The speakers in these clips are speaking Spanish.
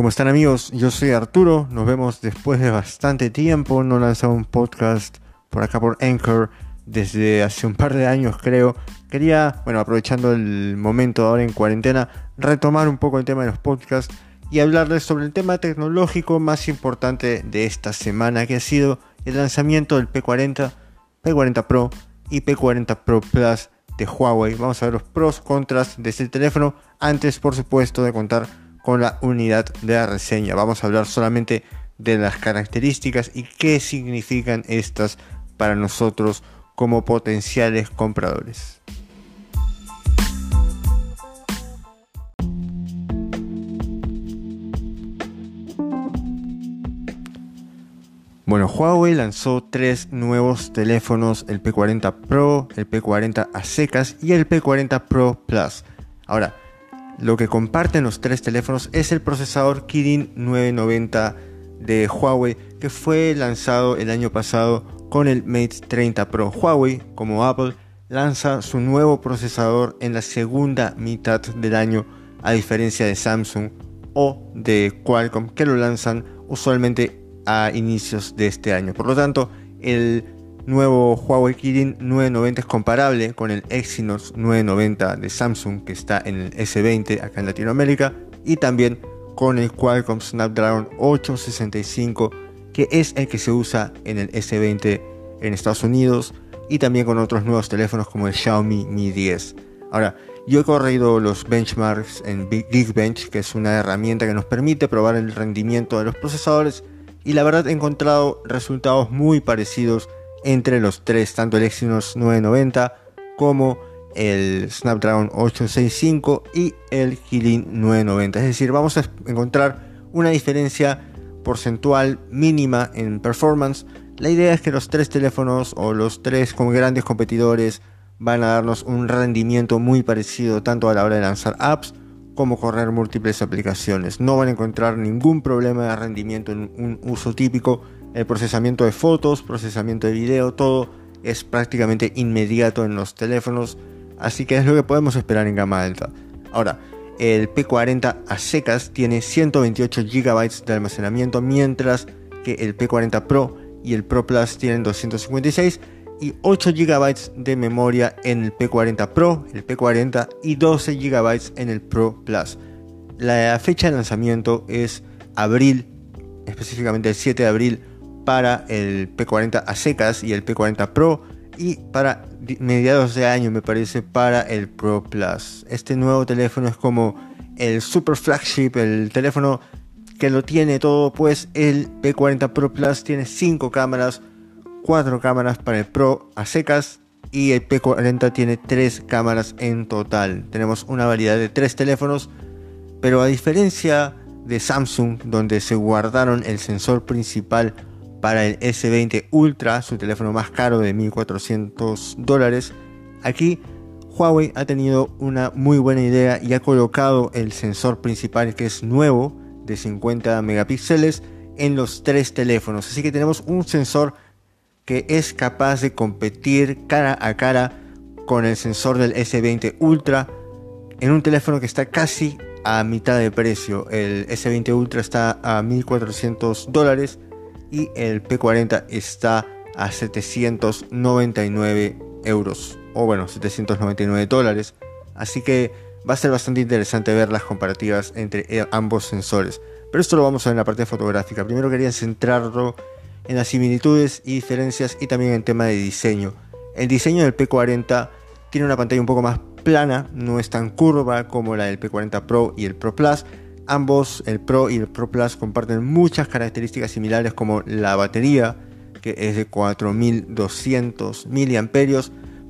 ¿Cómo están amigos? Yo soy Arturo, nos vemos después de bastante tiempo, no lanzado un podcast por acá por Anchor desde hace un par de años creo. Quería, bueno, aprovechando el momento ahora en cuarentena, retomar un poco el tema de los podcasts y hablarles sobre el tema tecnológico más importante de esta semana que ha sido el lanzamiento del P40, P40 Pro y P40 Pro Plus de Huawei. Vamos a ver los pros, contras de este teléfono antes por supuesto de contar con la unidad de la reseña. Vamos a hablar solamente de las características y qué significan estas para nosotros como potenciales compradores. Bueno, Huawei lanzó tres nuevos teléfonos, el P40 Pro, el P40 a secas y el P40 Pro Plus. Ahora, lo que comparten los tres teléfonos es el procesador Kirin 990 de Huawei que fue lanzado el año pasado con el Mate 30 Pro. Huawei, como Apple, lanza su nuevo procesador en la segunda mitad del año, a diferencia de Samsung o de Qualcomm, que lo lanzan usualmente a inicios de este año. Por lo tanto, el nuevo Huawei Kirin 990 es comparable con el Exynos 990 de Samsung que está en el S20 acá en Latinoamérica y también con el Qualcomm Snapdragon 865 que es el que se usa en el S20 en Estados Unidos y también con otros nuevos teléfonos como el Xiaomi Mi 10. Ahora, yo he corrido los benchmarks en Geekbench, que es una herramienta que nos permite probar el rendimiento de los procesadores y la verdad he encontrado resultados muy parecidos entre los tres, tanto el Exynos 990 como el Snapdragon 865 y el Kirin 990. Es decir, vamos a encontrar una diferencia porcentual mínima en performance. La idea es que los tres teléfonos o los tres como grandes competidores van a darnos un rendimiento muy parecido tanto a la hora de lanzar apps como correr múltiples aplicaciones. No van a encontrar ningún problema de rendimiento en un uso típico el procesamiento de fotos, procesamiento de video, todo es prácticamente inmediato en los teléfonos, así que es lo que podemos esperar en gama alta. Ahora, el P40 a secas tiene 128 GB de almacenamiento, mientras que el P40 Pro y el Pro Plus tienen 256 y 8 GB de memoria en el P40 Pro, el P40 y 12 GB en el Pro Plus. La fecha de lanzamiento es abril, específicamente el 7 de abril para el P40 a secas y el P40 Pro y para mediados de año me parece para el Pro Plus. Este nuevo teléfono es como el super flagship, el teléfono que lo tiene todo, pues el P40 Pro Plus tiene 5 cámaras, 4 cámaras para el Pro a secas y el P40 tiene 3 cámaras en total. Tenemos una variedad de 3 teléfonos, pero a diferencia de Samsung, donde se guardaron el sensor principal para el S20 Ultra, su teléfono más caro de 1400 dólares. Aquí Huawei ha tenido una muy buena idea y ha colocado el sensor principal que es nuevo de 50 megapíxeles en los tres teléfonos. Así que tenemos un sensor que es capaz de competir cara a cara con el sensor del S20 Ultra en un teléfono que está casi a mitad de precio. El S20 Ultra está a 1400 dólares y el P40 está a 799 euros o bueno 799 dólares. Así que va a ser bastante interesante ver las comparativas entre eh, ambos sensores. Pero esto lo vamos a ver en la parte fotográfica. Primero quería centrarlo en las similitudes y diferencias y también en tema de diseño. El diseño del P40 tiene una pantalla un poco más plana no es tan curva como la del P40 Pro y el Pro Plus Ambos, el Pro y el Pro Plus, comparten muchas características similares como la batería, que es de 4200 mAh,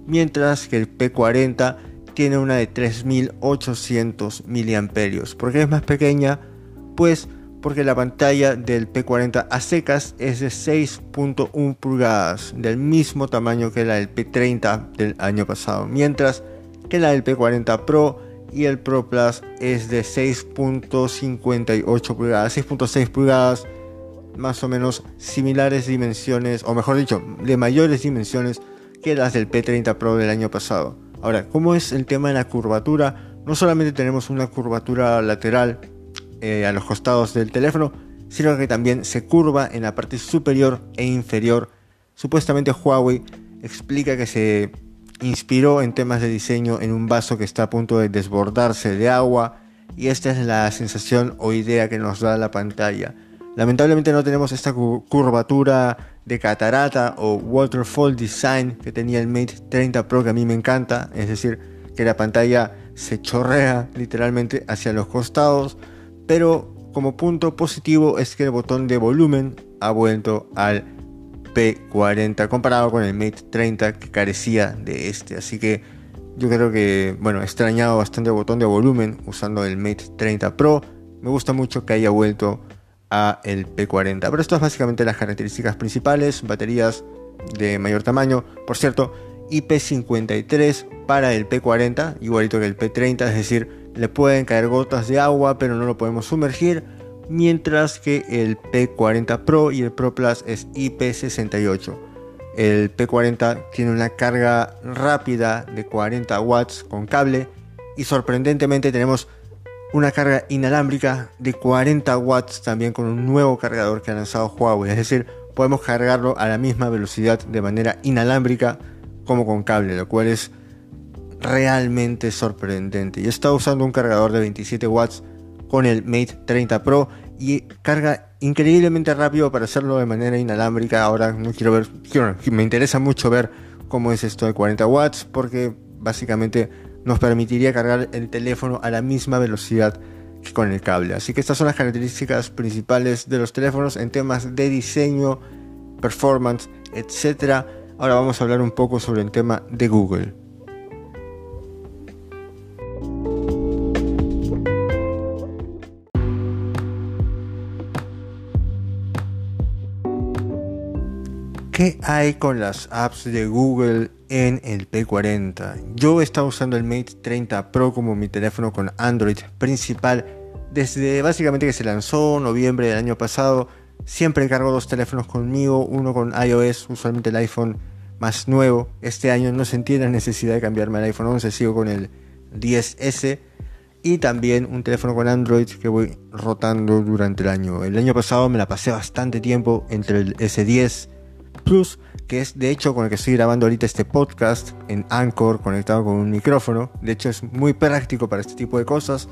mientras que el P40 tiene una de 3800 mAh. ¿Por qué es más pequeña? Pues porque la pantalla del P40 a secas es de 6.1 pulgadas, del mismo tamaño que la del P30 del año pasado, mientras que la del P40 Pro y el Pro Plus es de 6.58 pulgadas, 6.6 pulgadas, más o menos similares dimensiones, o mejor dicho, de mayores dimensiones que las del P30 Pro del año pasado. Ahora, ¿cómo es el tema de la curvatura? No solamente tenemos una curvatura lateral eh, a los costados del teléfono, sino que también se curva en la parte superior e inferior. Supuestamente Huawei explica que se inspiró en temas de diseño en un vaso que está a punto de desbordarse de agua y esta es la sensación o idea que nos da la pantalla. Lamentablemente no tenemos esta curvatura de catarata o waterfall design que tenía el Mate 30 Pro que a mí me encanta, es decir, que la pantalla se chorrea literalmente hacia los costados, pero como punto positivo es que el botón de volumen ha vuelto al P40 comparado con el Mate 30 que carecía de este, así que yo creo que, bueno, he extrañado bastante el botón de volumen usando el Mate 30 Pro. Me gusta mucho que haya vuelto a el P40. Pero esto es básicamente las características principales. Baterías de mayor tamaño. Por cierto, IP53 para el P40, igualito que el P30, es decir, le pueden caer gotas de agua, pero no lo podemos sumergir. Mientras que el P40 Pro y el Pro Plus es IP68. El P40 tiene una carga rápida de 40 watts con cable y sorprendentemente tenemos una carga inalámbrica de 40 watts también con un nuevo cargador que ha lanzado Huawei. Es decir, podemos cargarlo a la misma velocidad de manera inalámbrica como con cable, lo cual es realmente sorprendente. Yo estaba usando un cargador de 27 watts con el Mate 30 Pro y carga increíblemente rápido para hacerlo de manera inalámbrica. Ahora no quiero ver, me interesa mucho ver cómo es esto de 40 watts porque básicamente nos permitiría cargar el teléfono a la misma velocidad que con el cable. Así que estas son las características principales de los teléfonos en temas de diseño, performance, etc. Ahora vamos a hablar un poco sobre el tema de Google. ¿Qué hay con las apps de Google en el P40? Yo he estado usando el Mate 30 Pro como mi teléfono con Android principal desde básicamente que se lanzó noviembre del año pasado. Siempre cargo dos teléfonos conmigo, uno con iOS, usualmente el iPhone más nuevo. Este año no sentí la necesidad de cambiarme al iPhone 11, sigo con el 10S y también un teléfono con Android que voy rotando durante el año. El año pasado me la pasé bastante tiempo entre el S10 Plus, que es de hecho con el que estoy grabando ahorita este podcast en Anchor conectado con un micrófono. De hecho es muy práctico para este tipo de cosas.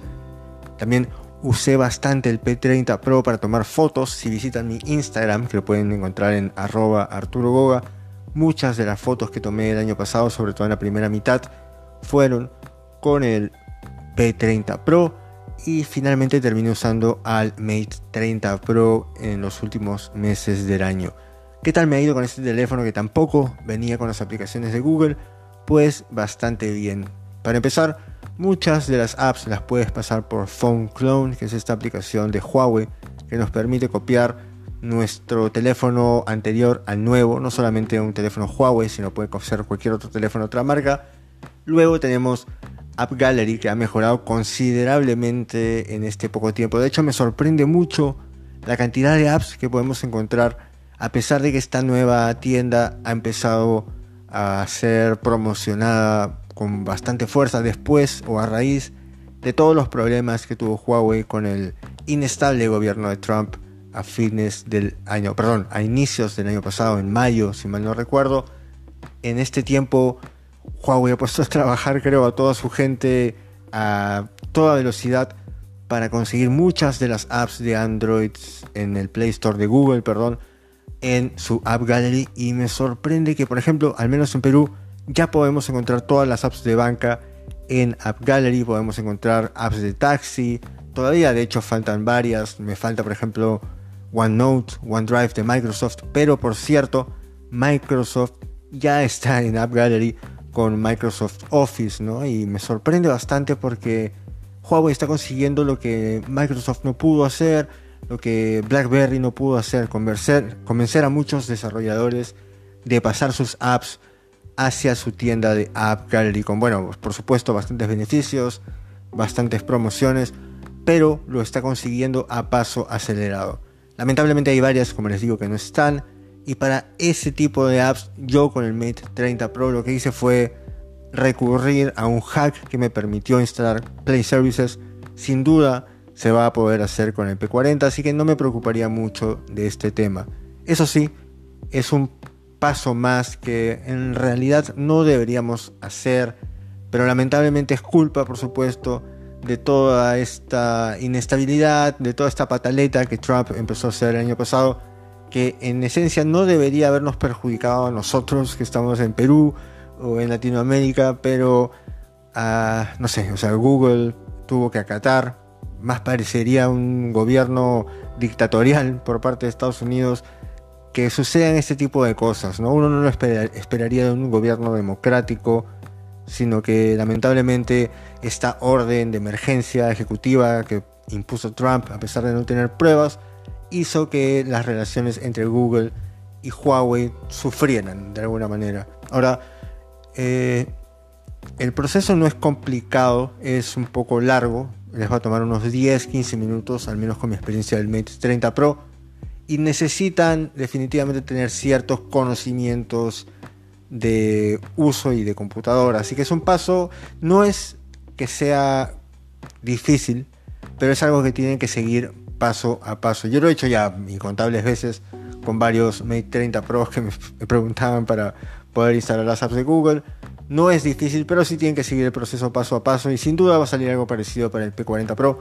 También usé bastante el P30 Pro para tomar fotos. Si visitan mi Instagram, que lo pueden encontrar en arroba Arturo muchas de las fotos que tomé el año pasado, sobre todo en la primera mitad, fueron con el P30 Pro y finalmente terminé usando al Mate 30 Pro en los últimos meses del año. ¿Qué tal me ha ido con este teléfono que tampoco venía con las aplicaciones de Google? Pues bastante bien. Para empezar, muchas de las apps las puedes pasar por Phone Clone, que es esta aplicación de Huawei que nos permite copiar nuestro teléfono anterior al nuevo, no solamente un teléfono Huawei, sino puede ser cualquier otro teléfono de otra marca. Luego tenemos App Gallery que ha mejorado considerablemente en este poco tiempo. De hecho, me sorprende mucho la cantidad de apps que podemos encontrar a pesar de que esta nueva tienda ha empezado a ser promocionada con bastante fuerza después o a raíz de todos los problemas que tuvo Huawei con el inestable gobierno de Trump a fines del año, perdón, a inicios del año pasado, en mayo, si mal no recuerdo. En este tiempo, Huawei ha puesto a trabajar, creo, a toda su gente a toda velocidad para conseguir muchas de las apps de Android en el Play Store de Google, perdón, en su App Gallery y me sorprende que, por ejemplo, al menos en Perú, ya podemos encontrar todas las apps de banca en App Gallery, podemos encontrar apps de taxi, todavía de hecho faltan varias, me falta por ejemplo OneNote, OneDrive de Microsoft, pero por cierto, Microsoft ya está en App Gallery con Microsoft Office, ¿no? Y me sorprende bastante porque Huawei está consiguiendo lo que Microsoft no pudo hacer, lo que BlackBerry no pudo hacer, convencer, a muchos desarrolladores de pasar sus apps hacia su tienda de App Gallery con, bueno, por supuesto, bastantes beneficios, bastantes promociones, pero lo está consiguiendo a paso acelerado. Lamentablemente hay varias, como les digo, que no están. Y para ese tipo de apps, yo con el Mate 30 Pro lo que hice fue recurrir a un hack que me permitió instalar Play Services. Sin duda, se va a poder hacer con el P40, así que no me preocuparía mucho de este tema. Eso sí, es un paso más que en realidad no deberíamos hacer, pero lamentablemente es culpa, por supuesto, de toda esta inestabilidad, de toda esta pataleta que Trump empezó a hacer el año pasado, que en esencia no debería habernos perjudicado a nosotros que estamos en Perú o en Latinoamérica, pero ah, no sé, o sea, Google tuvo que acatar, más parecería un gobierno dictatorial por parte de Estados Unidos que sucedan este tipo de cosas, ¿no? Uno no lo esperaría de un gobierno democrático, sino que lamentablemente esta orden de emergencia ejecutiva que impuso Trump, a pesar de no tener pruebas, hizo que las relaciones entre Google y Huawei sufrieran de alguna manera. Ahora, eh, el proceso no es complicado, es un poco largo, les va a tomar unos 10-15 minutos, al menos con mi experiencia del Mate 30 Pro, y necesitan definitivamente tener ciertos conocimientos de uso y de computadora. Así que es un paso, no es que sea difícil, pero es algo que tienen que seguir paso a paso. Yo lo he hecho ya incontables veces con varios Mate 30 Pro que me, preguntaban para poder instalar las apps de Google. No es difícil, pero sí tienen que seguir el proceso paso a paso y sin duda va a salir algo parecido para el P40 Pro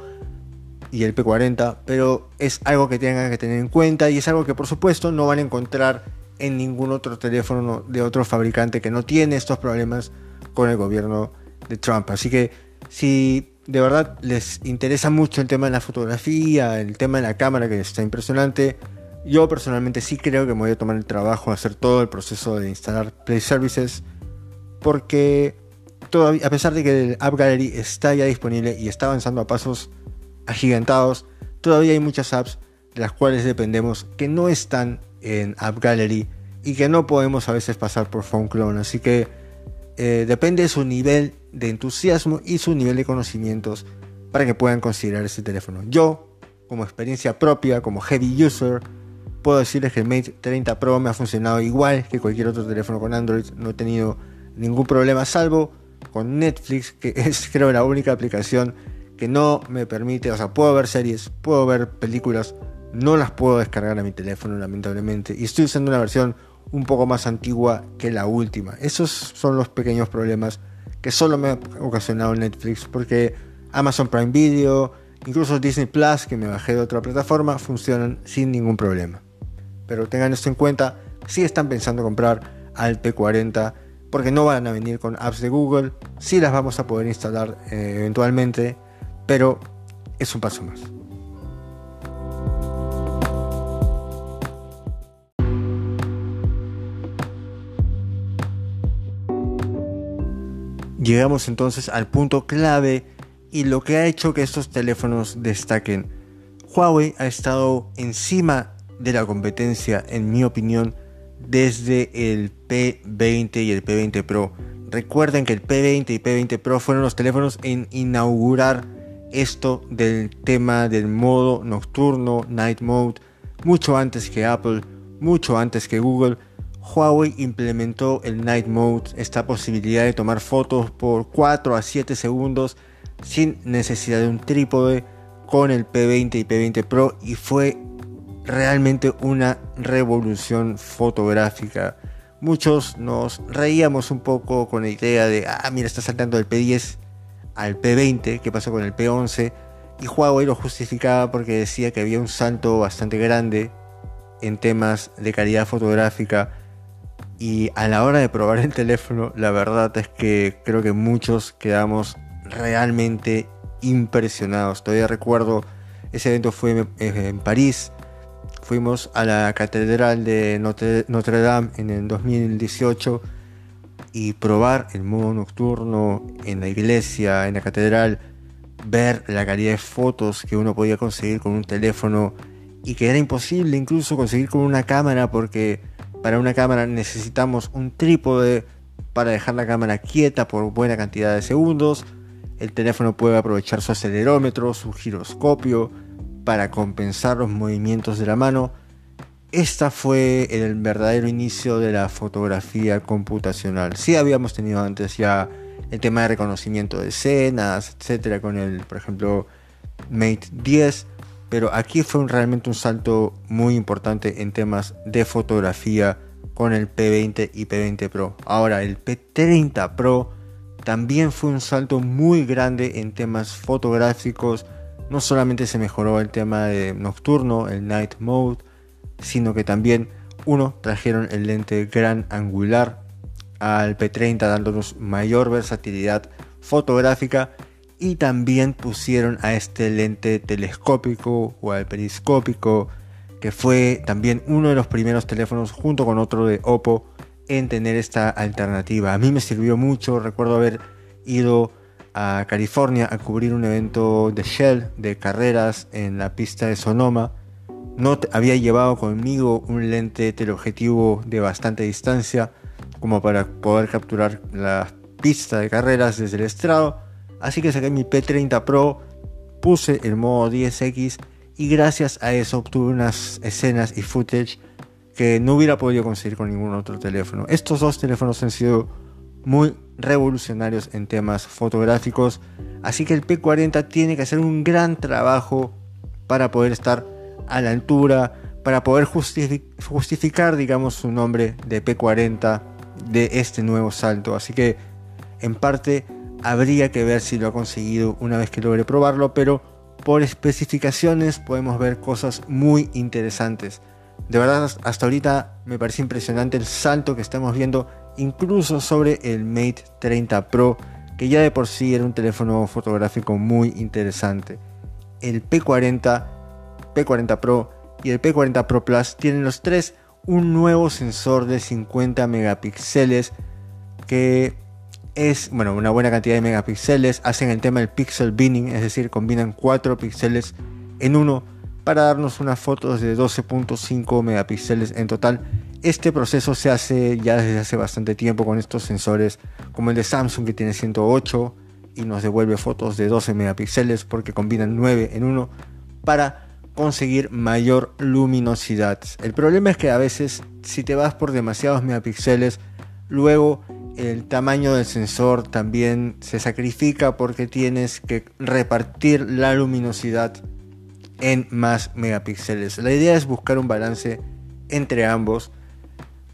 y el P40, pero es algo que tengan que tener en cuenta y es algo que por supuesto no van a encontrar en ningún otro teléfono de otro fabricante que no tiene estos problemas con el gobierno de Trump. Así que si de verdad les interesa mucho el tema de la fotografía, el tema de la cámara que está impresionante, yo personalmente sí creo que me voy a tomar el trabajo de hacer todo el proceso de instalar Play Services porque todavía, a pesar de que el App Gallery está ya disponible y está avanzando a pasos agigantados, todavía hay muchas apps de las cuales dependemos que no están en App Gallery y que no podemos a veces pasar por Phone Clone. Así que eh, depende de su nivel de entusiasmo y su nivel de conocimientos para que puedan considerar ese teléfono. Yo, como experiencia propia, como heavy user, puedo decirles que el Mate 30 Pro me ha funcionado igual que cualquier otro teléfono con Android. No he tenido ningún problema, salvo con Netflix, que es creo la única aplicación que no me permite, o sea, puedo ver series, puedo ver películas, no las puedo descargar a mi teléfono lamentablemente. Y estoy usando una versión un poco más antigua que la última. Esos son los pequeños problemas que solo me ha ocasionado Netflix porque Amazon Prime Video, incluso Disney Plus que me bajé de otra plataforma funcionan sin ningún problema. Pero tengan esto en cuenta si están pensando comprar al P40 porque no van a venir con apps de Google, si las vamos a poder instalar eh, eventualmente, pero es un paso más. Llegamos entonces al punto clave y lo que ha hecho que estos teléfonos destaquen. Huawei ha estado encima de la competencia, en mi opinión, desde el P20 y el P20 Pro. Recuerden que el P20 y P20 Pro fueron los teléfonos en inaugurar esto del tema del modo nocturno, night mode, mucho antes que Apple, mucho antes que Google Huawei implementó el Night Mode, esta posibilidad de tomar fotos por 4 a 7 segundos sin necesidad de un trípode con el P20 y P20 Pro y fue realmente una revolución fotográfica. Muchos nos reíamos un poco con la idea de, ah, mira, está saltando del P10 al P20, ¿qué pasó con el P11? Y Huawei lo justificaba porque decía que había un salto bastante grande en temas de calidad fotográfica y a la hora de probar el teléfono, la verdad es que creo que muchos quedamos realmente impresionados. Todavía recuerdo, ese evento fue en París. Fuimos a la Catedral de Notre, Dame en el 2018 y probar el modo nocturno en la iglesia, en la catedral, ver la calidad de fotos que uno podía conseguir con un teléfono y que era imposible incluso conseguir con una cámara porque para una cámara necesitamos un trípode para dejar la cámara quieta por buena cantidad de segundos. El teléfono puede aprovechar su acelerómetro, su giroscopio para compensar los movimientos de la mano. Esta fue el verdadero inicio de la fotografía computacional. Sí habíamos tenido antes ya el tema de reconocimiento de escenas, etcétera, con el, por ejemplo, Mate 10, pero aquí fue realmente un salto muy importante en temas de fotografía con el P20 y P20 Pro. Ahora el P30 Pro también fue un salto muy grande en temas fotográficos. No solamente se mejoró el tema de nocturno, el night mode, sino que también uno trajeron el lente gran angular al P30 dándonos mayor versatilidad fotográfica y también pusieron a este lente telescópico o al periscópico que fue también uno de los primeros teléfonos junto con otro de Oppo en tener esta alternativa. A mí me sirvió mucho, recuerdo haber ido a California a cubrir un evento de Shell de carreras en la pista de Sonoma. No había llevado conmigo un lente teleobjetivo de bastante distancia como para poder capturar la pista de carreras desde el estrado. Así que saqué mi P30 Pro, puse el modo 10X y gracias a eso obtuve unas escenas y footage que no hubiera podido conseguir con ningún otro teléfono. Estos dos teléfonos han sido muy revolucionarios en temas fotográficos, así que el P40 tiene que hacer un gran trabajo para poder estar a la altura, para poder justificar, digamos, su nombre de P40 de este nuevo salto. Así que en parte habría que ver si lo ha conseguido una vez que logre probarlo, pero por especificaciones podemos ver cosas muy interesantes. De verdad, hasta ahorita me parece impresionante el salto que estamos viendo, incluso sobre el Mate 30 Pro, que ya de por sí era un teléfono fotográfico muy interesante. El P40, P40 Pro y el P40 Pro Plus tienen los tres un nuevo sensor de 50 megapíxeles que es bueno, una buena cantidad de megapíxeles. Hacen el tema del pixel binning, es decir, combinan 4 píxeles en uno para darnos unas fotos de 12.5 megapíxeles en total. Este proceso se hace ya desde hace bastante tiempo con estos sensores, como el de Samsung que tiene 108 y nos devuelve fotos de 12 megapíxeles porque combinan 9 en uno para conseguir mayor luminosidad. El problema es que a veces si te vas por demasiados megapíxeles, luego el tamaño del sensor también se sacrifica porque tienes que repartir la luminosidad en más megapíxeles. La idea es buscar un balance entre ambos,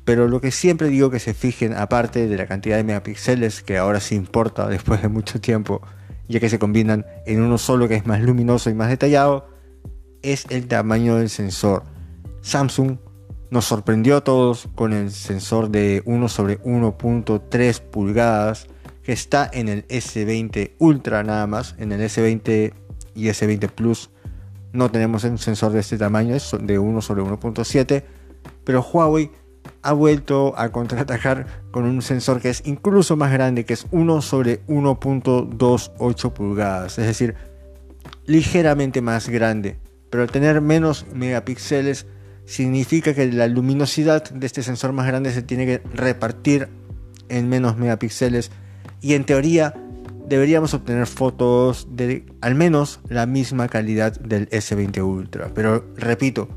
pero lo que siempre digo que se fijen, aparte de la cantidad de megapíxeles que ahora se importa después de mucho tiempo, ya que se combinan en uno solo que es más luminoso y más detallado, es el tamaño del sensor. Samsung nos sorprendió a todos con el sensor de 1 sobre 1.3 pulgadas que está en el S20 Ultra nada más. En el S20 y S20 Plus no tenemos un sensor de este tamaño, es de 1 sobre 1.7. Pero Huawei ha vuelto a contraatacar con un sensor que es incluso más grande, que es 1 sobre 1.28 pulgadas. Es decir, ligeramente más grande pero tener menos megapíxeles significa que la luminosidad de este sensor más grande se tiene que repartir en menos megapíxeles y en teoría deberíamos obtener fotos de al menos la misma calidad del S20 Ultra. Pero repito,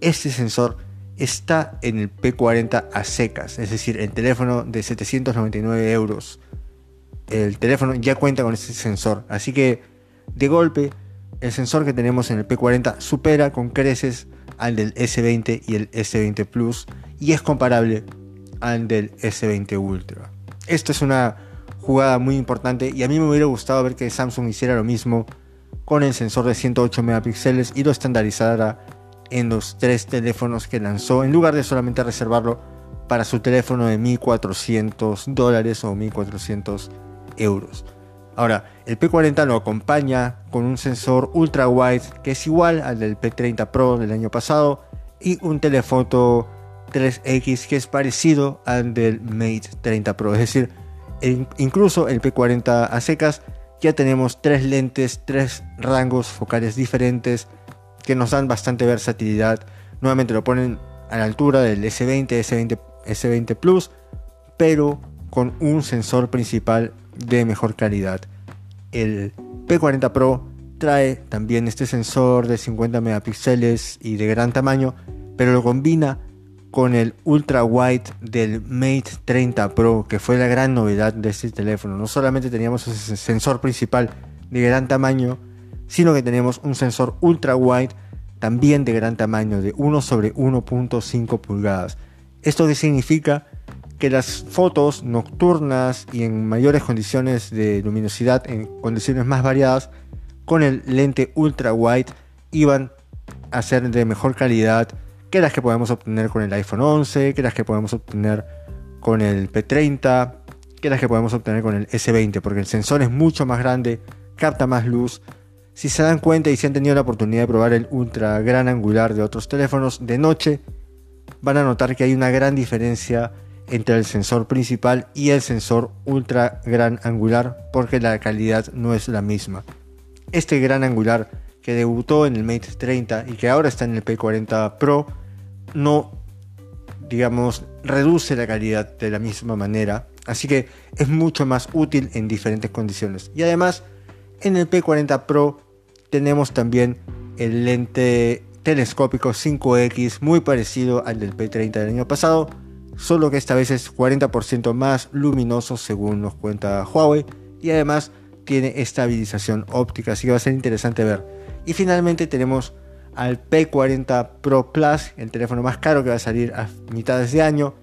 este sensor está en el P40 a secas, es decir, el teléfono de 799 euros. El teléfono ya cuenta con este sensor, así que de golpe el sensor que tenemos en el P40 supera con creces al del S20 y el S20 Plus y es comparable al del S20 Ultra. Esto es una jugada muy importante y a mí me hubiera gustado ver que Samsung hiciera lo mismo con el sensor de 108 megapíxeles y lo estandarizara en los tres teléfonos que lanzó en lugar de solamente reservarlo para su teléfono de 1400 dólares o 1400 euros. Ahora, el P40 lo acompaña con un sensor ultra wide que es igual al del P30 Pro del año pasado y un telefoto 3X que es parecido al del Mate 30 Pro. Es decir, incluso el P40 a secas ya tenemos tres lentes, tres rangos focales diferentes que nos dan bastante versatilidad. Nuevamente lo ponen a la altura del S20, S20, S20 Plus, pero con un sensor principal de mejor calidad. El P40 Pro trae también este sensor de 50 megapíxeles y de gran tamaño, pero lo combina con el ultra wide del Mate 30 Pro, que fue la gran novedad de este teléfono. No solamente teníamos ese sensor principal de gran tamaño, sino que tenemos un sensor ultra wide también de gran tamaño, de 1 sobre 1.5 pulgadas. ¿Esto significa? Que las fotos nocturnas y en mayores condiciones de luminosidad, en condiciones más variadas, con el lente ultra wide iban a ser de mejor calidad que las que podemos obtener con el iPhone 11, que las que podemos obtener con el P30, que las que podemos obtener con el S20, porque el sensor es mucho más grande, capta más luz. Si se dan cuenta y si han tenido la oportunidad de probar el ultra gran angular de otros teléfonos de noche, van a notar que hay una gran diferencia entre el sensor principal y el sensor ultra gran angular porque la calidad no es la misma. Este gran angular que debutó en el Mate 30 y que ahora está en el P40 Pro no digamos reduce la calidad de la misma manera Así que es mucho más útil en diferentes condiciones. Y además, en el P40 Pro tenemos también el lente telescópico 5X muy parecido al del P30 del año pasado, solo que esta vez es 40% más luminoso según nos cuenta Huawei y además tiene estabilización óptica, así que va a ser interesante ver. Y finalmente tenemos al P40 Pro Plus, el teléfono más caro que va a salir a mitades de año,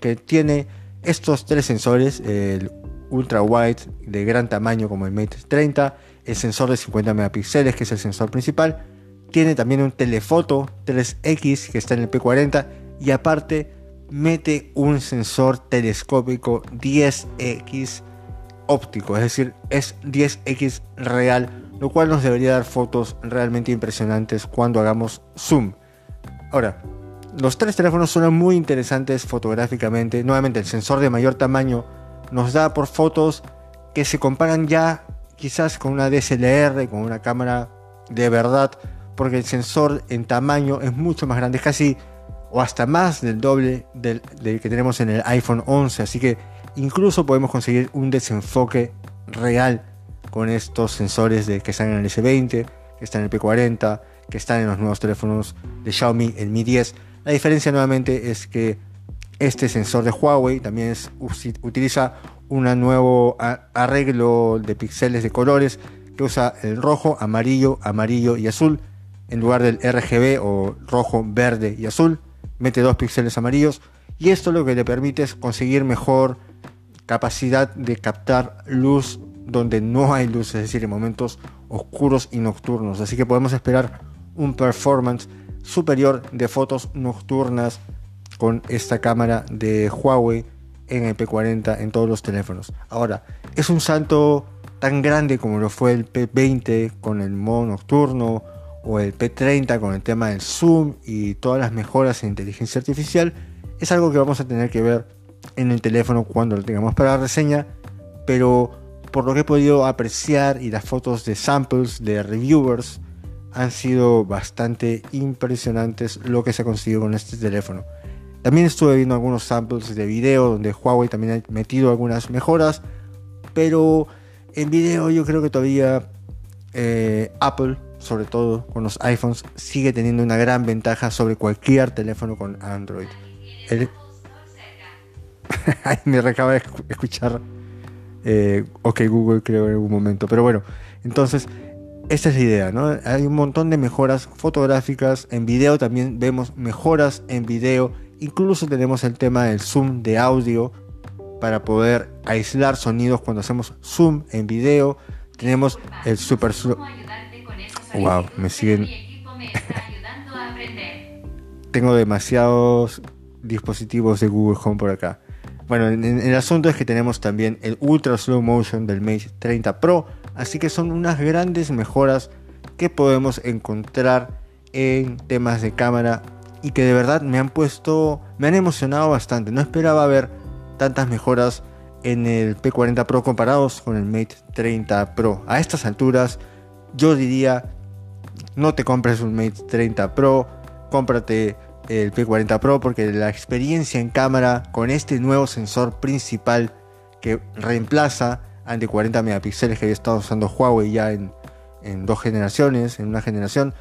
que tiene estos tres sensores, el ultra wide de gran tamaño como el Mate 30, el sensor de 50 megapíxeles que es el sensor principal, tiene también un telefoto 3X que está en el P40 y aparte mete un sensor telescópico 10X óptico, es decir, es 10X real, lo cual nos debería dar fotos realmente impresionantes cuando hagamos zoom. Ahora, los tres teléfonos son muy interesantes fotográficamente. Nuevamente, el sensor de mayor tamaño nos da por fotos que se comparan ya quizás con una DSLR, con una cámara de verdad, porque el sensor en tamaño es mucho más grande, casi o hasta más del doble del, del, que tenemos en el iPhone 11, así que incluso podemos conseguir un desenfoque real con estos sensores de, que están en el S20, que están en el P40, que están en los nuevos teléfonos de Xiaomi, el Mi 10. La diferencia nuevamente es que este sensor de Huawei también utiliza un nuevo arreglo de píxeles de colores que usa el rojo, amarillo, amarillo y azul en lugar del RGB o rojo, verde y azul. Mete dos píxeles amarillos y esto lo que le permite es conseguir mejor capacidad de captar luz donde no hay luz, es decir, en momentos oscuros y nocturnos. Así que podemos esperar un performance superior de fotos nocturnas con esta cámara de Huawei en el P40 en todos los teléfonos. Ahora, es un salto tan grande como lo fue el P20 con el modo nocturno o el P30 con el tema del zoom y todas las mejoras en inteligencia artificial. Es algo que vamos a tener que ver en el teléfono cuando lo tengamos para la reseña, pero por lo que he podido apreciar y las fotos de samples de reviewers han sido bastante impresionantes lo que se ha conseguido con este teléfono. También estuve viendo algunos samples de video donde Huawei también ha metido algunas mejoras, pero en video yo creo que todavía eh, Apple, sobre todo con los iPhones, sigue teniendo una gran ventaja sobre cualquier teléfono con Android. me acaba de escuchar eh, OK Google creo en algún momento, pero bueno, entonces esta es la idea, ¿no? Hay un montón de mejoras fotográficas, en video también vemos mejoras en video, incluso tenemos el tema del zoom de audio para poder aislar sonidos cuando hacemos zoom en video, tenemos el super zoom. Wow, me siguen. Tengo demasiados dispositivos de Google Home por acá. Bueno, el asunto es que tenemos también el ultra slow motion del Mate 30 Pro Así que son unas grandes mejoras que podemos encontrar en temas de cámara y que de verdad me han puesto, me han emocionado bastante. No esperaba ver tantas mejoras en el P40 Pro comparados con el Mate 30 Pro. A estas alturas yo diría, no te compres un Mate 30 Pro, cómprate el P40 Pro porque la experiencia en cámara con este nuevo sensor principal que reemplaza ante 40 megapíxeles que había estado usando Huawei ya en, dos generaciones, en una generación,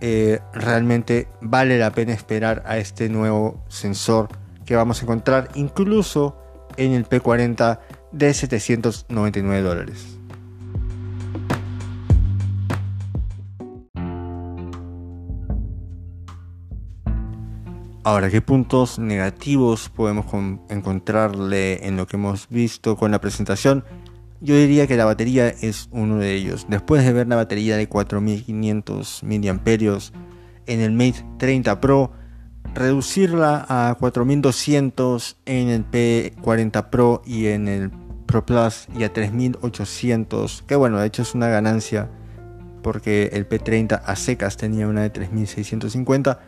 eh, realmente vale la pena esperar a este nuevo sensor que vamos a encontrar incluso en el P40 de 799 dólares. Ahora, ¿qué puntos negativos podemos encontrarle en lo que hemos visto con la presentación? Yo diría que la batería es uno de ellos. Después de ver la batería de 4500 mAh en el Mate 30 Pro, reducirla a 4200 en el P40 Pro y en el Pro Plus y a 3800, que bueno, de hecho es una ganancia porque el P30 a secas tenía una de 3650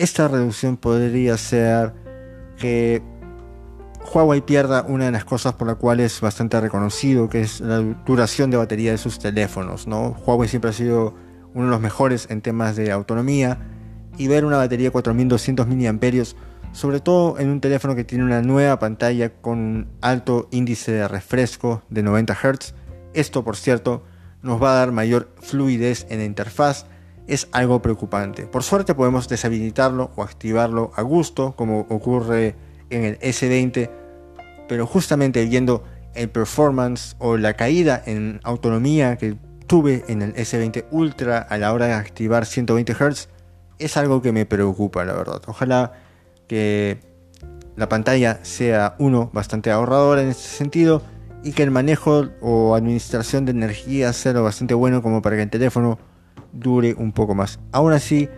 esta reducción podría ser que Huawei pierda una de las cosas por la cual es bastante reconocido, que es la duración de batería de sus teléfonos. ¿no? Huawei siempre ha sido uno de los mejores en temas de autonomía y ver una batería de 4200 mAh, sobre todo en un teléfono que tiene una nueva pantalla con un alto índice de refresco de 90 Hz. Esto, por cierto, nos va a dar mayor fluidez en la interfaz es algo preocupante. Por suerte podemos deshabilitarlo o activarlo a gusto, como ocurre en el S20, pero justamente viendo el performance o la caída en autonomía que tuve en el S20 Ultra a la hora de activar 120 Hz, es algo que me preocupa, la verdad. Ojalá que la pantalla sea uno bastante ahorradora en este sentido y que el manejo o administración de energía sea lo bastante bueno como para que el teléfono dure un poco más. Aún así,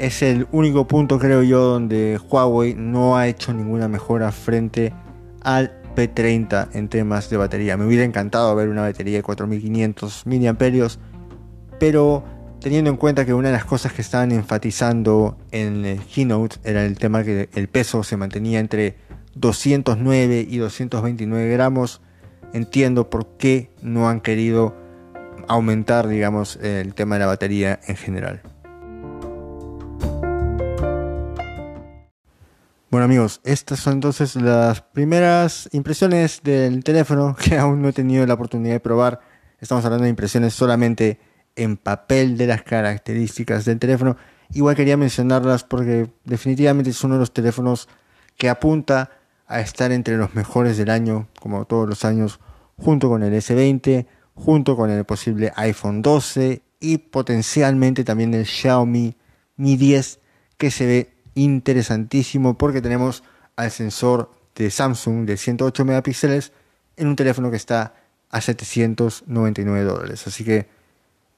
es el único punto, creo yo, donde Huawei no ha hecho ninguna mejora frente al P30 en temas de batería. Me hubiera encantado ver una batería de 4500 mAh, pero teniendo en cuenta que una de las cosas que estaban enfatizando en el keynote era el tema que el peso se mantenía entre 209 y 229 gramos, entiendo por qué no han querido aumentar, digamos, el tema de la batería en general. Bueno amigos, estas son entonces las primeras impresiones del teléfono que aún no he tenido la oportunidad de probar. Estamos hablando de impresiones solamente en papel de las características del teléfono. Igual quería mencionarlas porque definitivamente es uno de los teléfonos que apunta a estar entre los mejores del año, como todos los años, junto con el S20, junto con el posible iPhone 12 y potencialmente también el Xiaomi Mi 10 que se ve interesantísimo porque tenemos al sensor de Samsung de 108 megapíxeles en un teléfono que está a 799 dólares. Así que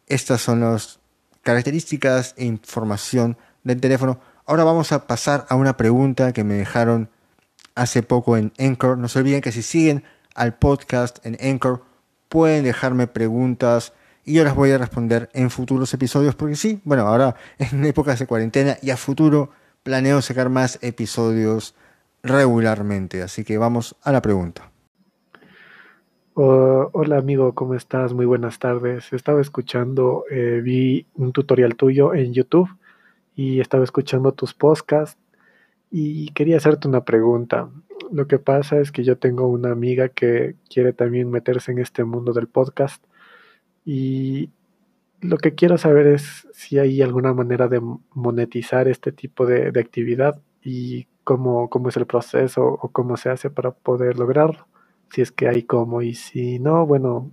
estas son las características e información del teléfono. Ahora vamos a pasar a una pregunta que me dejaron hace poco en Anchor. No se olviden que si siguen al podcast en Anchor pueden dejarme preguntas y yo las voy a responder en futuros episodios porque sí, bueno, ahora en épocas de cuarentena y a futuro planeo sacar más episodios regularmente, así que vamos a la pregunta. hola amigo, ¿cómo estás? Muy buenas tardes. Estaba escuchando, eh, vi un tutorial tuyo en YouTube y estaba escuchando tus podcasts y quería hacerte una pregunta. Lo que pasa es que yo tengo una amiga que quiere también meterse en este mundo del podcast y lo que quiero saber es si hay alguna manera de monetizar este tipo de, actividad y cómo, cómo es el proceso o cómo se hace para poder lograrlo. Si es que hay cómo y si no, bueno,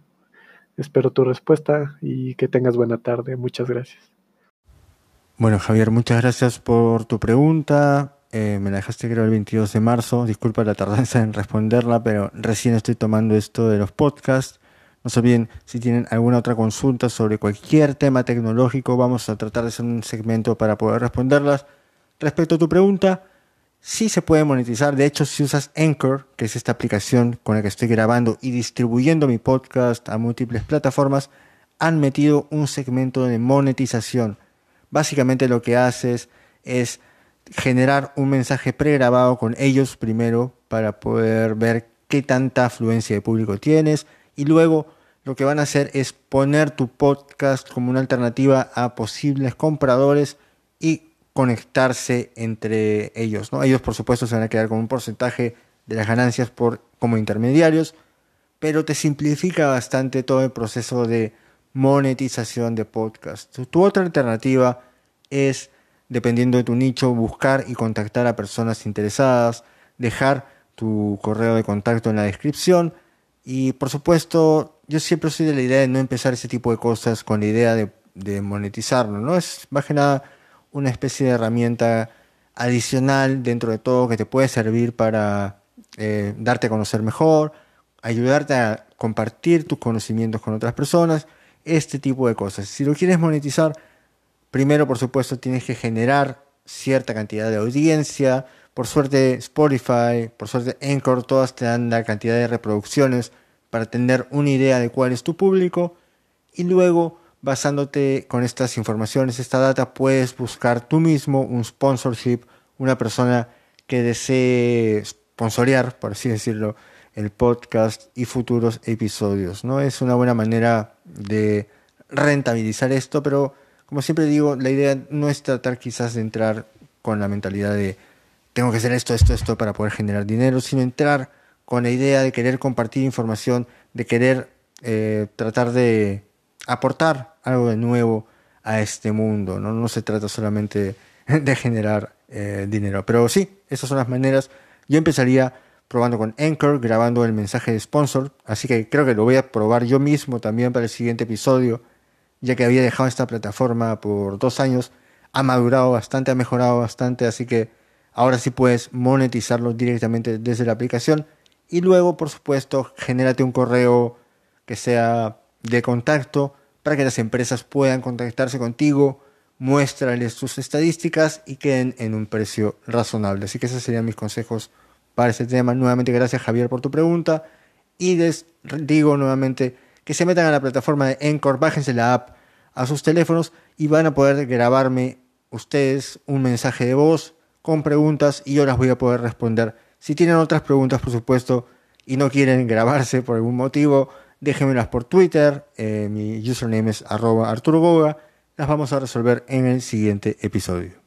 espero tu respuesta y que tengas buena tarde. Muchas gracias. Bueno, Javier, muchas gracias por tu pregunta. Eh, me la dejaste creo el 22 de marzo. Disculpa la tardanza en responderla, pero recién estoy tomando esto de los podcasts. No se olviden, si tienen alguna otra consulta sobre cualquier tema tecnológico, vamos a tratar de hacer un segmento para poder responderlas. Respecto a tu pregunta, sí se puede monetizar. De hecho, si usas Anchor, que es esta aplicación con la que estoy grabando y distribuyendo mi podcast a múltiples plataformas, han metido un segmento de monetización. Básicamente lo que haces es generar un mensaje pregrabado con ellos primero para poder ver qué tanta afluencia de público tienes y luego lo que van a hacer es poner tu podcast como una alternativa a posibles compradores y conectarse entre ellos. ¿no? Ellos por supuesto se van a quedar con un porcentaje de las ganancias por, como intermediarios, pero te simplifica bastante todo el proceso de monetización de podcast. Tu otra alternativa es dependiendo de tu nicho, buscar y contactar a personas interesadas, dejar tu correo de contacto en la descripción y por supuesto yo siempre soy de la idea de no empezar ese tipo de cosas con la idea de, monetizarlo, ¿no? Es más que nada una especie de herramienta adicional dentro de todo que te puede servir para eh, darte a conocer mejor, ayudarte a compartir tus conocimientos con otras personas, este tipo de cosas. Si lo quieres monetizar, primero por supuesto tienes que generar cierta cantidad de audiencia. Por suerte Spotify, por suerte Anchor, todas te dan la cantidad de reproducciones para tener una idea de cuál es tu público. Y luego, basándote con estas informaciones, esta data, puedes buscar tú mismo un sponsorship, una persona que desee sponsorear, por así decirlo, el podcast y futuros episodios. ¿no? Es una buena manera de rentabilizar esto, pero como siempre digo, la idea no es tratar quizás de entrar con la mentalidad de tengo que hacer esto, esto, esto para poder generar dinero, sino entrar con la idea de querer compartir información, de querer eh, tratar de aportar algo de nuevo a este mundo. No, se trata solamente de generar eh, dinero. Pero sí, esas son las maneras. Yo empezaría probando con Anchor, grabando el mensaje de sponsor. Así que creo que lo voy a probar yo mismo también para el siguiente episodio ya que había dejado esta plataforma por dos años, ha madurado bastante, ha mejorado bastante, así que ahora sí puedes monetizarlo directamente desde la aplicación. Y luego, por supuesto, genérate un correo que sea de contacto para que las empresas puedan contactarse contigo, muéstrales tus estadísticas y queden en un precio razonable. Así que esos serían mis consejos para ese tema. Nuevamente, gracias Javier por tu pregunta. Y les digo nuevamente que se metan a la plataforma de Encore, bájense la app a sus teléfonos y van a poder grabarme ustedes un mensaje de voz con preguntas y yo las voy a poder responder. Si tienen otras preguntas, por supuesto, y no quieren grabarse por algún motivo, déjenmelas por Twitter. Eh, mi username es arroba Arturo Goga. Las vamos a resolver en el siguiente episodio.